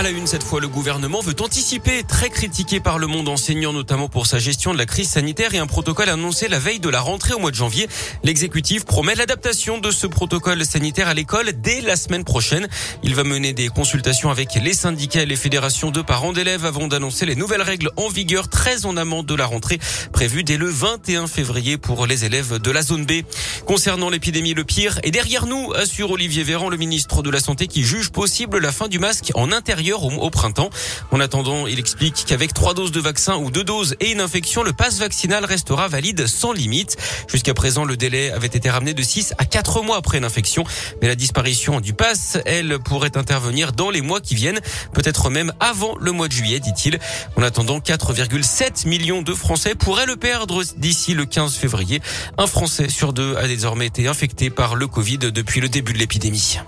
À la une, cette fois, le gouvernement veut anticiper, très critiqué par le monde enseignant, notamment pour sa gestion de la crise sanitaire et un protocole annoncé la veille de la rentrée au mois de janvier. L'exécutif promet l'adaptation de ce protocole sanitaire à l'école dès la semaine prochaine. Il va mener des consultations avec les syndicats et les fédérations de parents d'élèves avant d'annoncer les nouvelles règles en vigueur très en amont de la rentrée prévue dès le 21 février pour les élèves de la zone B. Concernant l'épidémie, le pire est derrière nous, assure Olivier Véran, le ministre de la Santé, qui juge possible la fin du masque en intérieur au, printemps. En attendant, il explique qu'avec trois doses de vaccin ou deux doses et une infection, le passe vaccinal restera valide sans limite. Jusqu'à présent, le délai avait été ramené de 6 à 4 mois après une infection. Mais la disparition du passe, elle, pourrait intervenir dans les mois qui viennent, peut-être même avant le mois de juillet, dit-il. En attendant, 4,7 millions de Français pourraient le perdre d'ici le 15 février. Un Français sur deux a désormais été infecté par le Covid depuis le début de l'épidémie.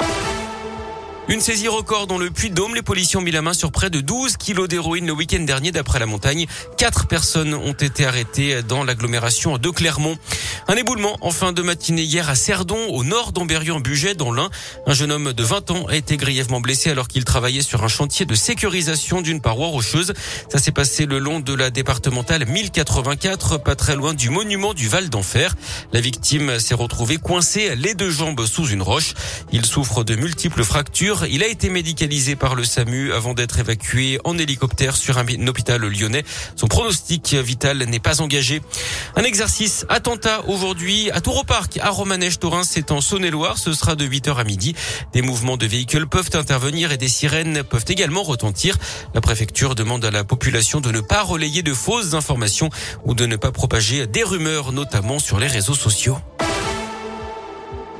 Une saisie record dans le Puy-de-Dôme. Les policiers ont mis la main sur près de 12 kilos d'héroïne le week-end dernier d'après la montagne. Quatre personnes ont été arrêtées dans l'agglomération de Clermont. Un éboulement en fin de matinée hier à Cerdon, au nord d'Amberieu-en-Bugey, dans l'Ain. Un jeune homme de 20 ans a été grièvement blessé alors qu'il travaillait sur un chantier de sécurisation d'une paroi rocheuse. Ça s'est passé le long de la départementale 1084, pas très loin du monument du Val d'Enfer. La victime s'est retrouvée coincée les deux jambes sous une roche. Il souffre de multiples fractures il a été médicalisé par le SAMU avant d'être évacué en hélicoptère sur un hôpital lyonnais. Son pronostic vital n'est pas engagé. Un exercice attentat aujourd'hui à Touroparc, à Romanèche-Torin, c'est en Saône-et-Loire. Ce sera de 8h à midi. Des mouvements de véhicules peuvent intervenir et des sirènes peuvent également retentir. La préfecture demande à la population de ne pas relayer de fausses informations ou de ne pas propager des rumeurs, notamment sur les réseaux sociaux.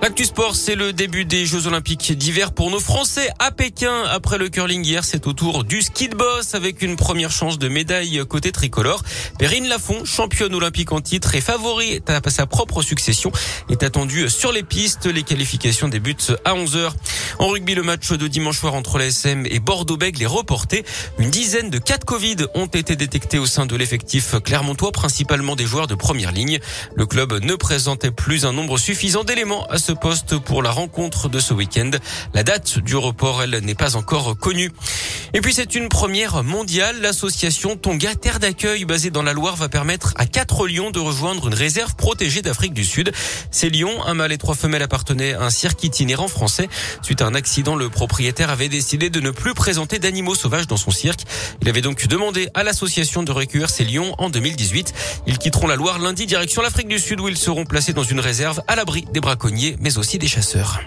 L'actu sport, c'est le début des Jeux Olympiques d'hiver pour nos Français à Pékin. Après le curling hier, c'est au tour du ski de boss avec une première chance de médaille côté tricolore. Perrine Lafont, championne olympique en titre et favorite à sa propre succession, est attendue sur les pistes. Les qualifications débutent à 11h. En rugby, le match de dimanche soir entre l'ASM et Bordeaux-Bègles est reporté. Une dizaine de cas de Covid ont été détectés au sein de l'effectif clermontois, principalement des joueurs de première ligne. Le club ne présentait plus un nombre suffisant d'éléments à poste pour la rencontre de ce week-end. La date du report, elle, n'est pas encore connue. Et puis c'est une première mondiale. L'association Tonga Terre d'accueil basée dans la Loire va permettre à quatre lions de rejoindre une réserve protégée d'Afrique du Sud. Ces lions, un mâle et trois femelles appartenaient à un cirque itinérant français. Suite à un accident, le propriétaire avait décidé de ne plus présenter d'animaux sauvages dans son cirque. Il avait donc demandé à l'association de recueillir ces lions en 2018. Ils quitteront la Loire lundi direction l'Afrique du Sud où ils seront placés dans une réserve à l'abri des braconniers mais aussi des chasseurs.